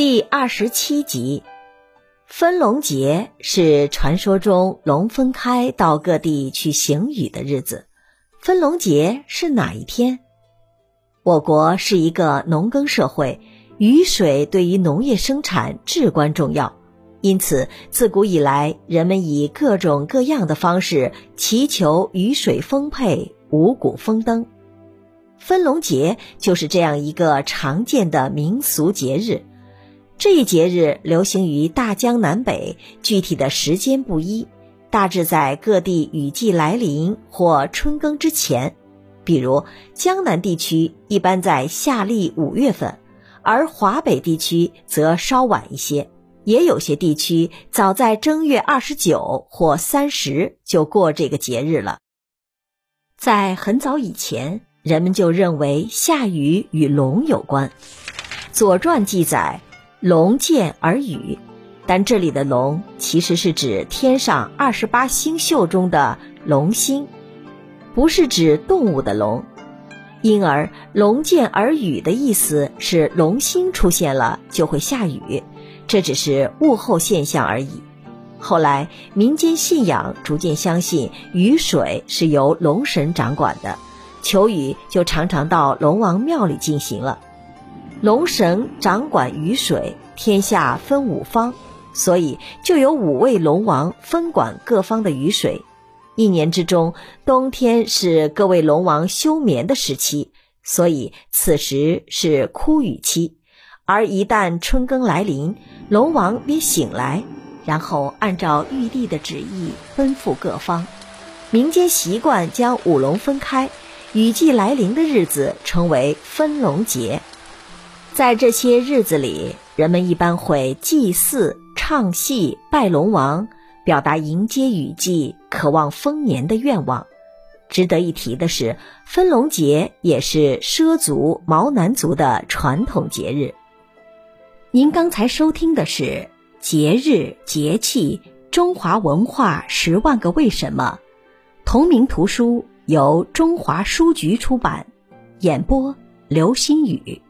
第二十七集，分龙节是传说中龙分开到各地去行雨的日子。分龙节是哪一天？我国是一个农耕社会，雨水对于农业生产至关重要，因此自古以来，人们以各种各样的方式祈求雨水丰沛、五谷丰登。分龙节就是这样一个常见的民俗节日。这一节日流行于大江南北，具体的时间不一，大致在各地雨季来临或春耕之前。比如江南地区一般在夏历五月份，而华北地区则稍晚一些，也有些地区早在正月二十九或三十就过这个节日了。在很早以前，人们就认为下雨与龙有关，《左传》记载。龙见而雨，但这里的龙其实是指天上二十八星宿中的龙星，不是指动物的龙。因而龙见而雨的意思是龙星出现了就会下雨，这只是物候现象而已。后来民间信仰逐渐相信雨水是由龙神掌管的，求雨就常常到龙王庙里进行了。龙神掌管雨水，天下分五方，所以就有五位龙王分管各方的雨水。一年之中，冬天是各位龙王休眠的时期，所以此时是枯雨期。而一旦春耕来临，龙王便醒来，然后按照玉帝的旨意奔赴各方。民间习惯将五龙分开，雨季来临的日子称为分龙节。在这些日子里，人们一般会祭祀、唱戏、拜龙王，表达迎接雨季、渴望丰年的愿望。值得一提的是，分龙节也是畲族、毛南族的传统节日。您刚才收听的是《节日节气中华文化十万个为什么》，同名图书由中华书局出版，演播刘新宇。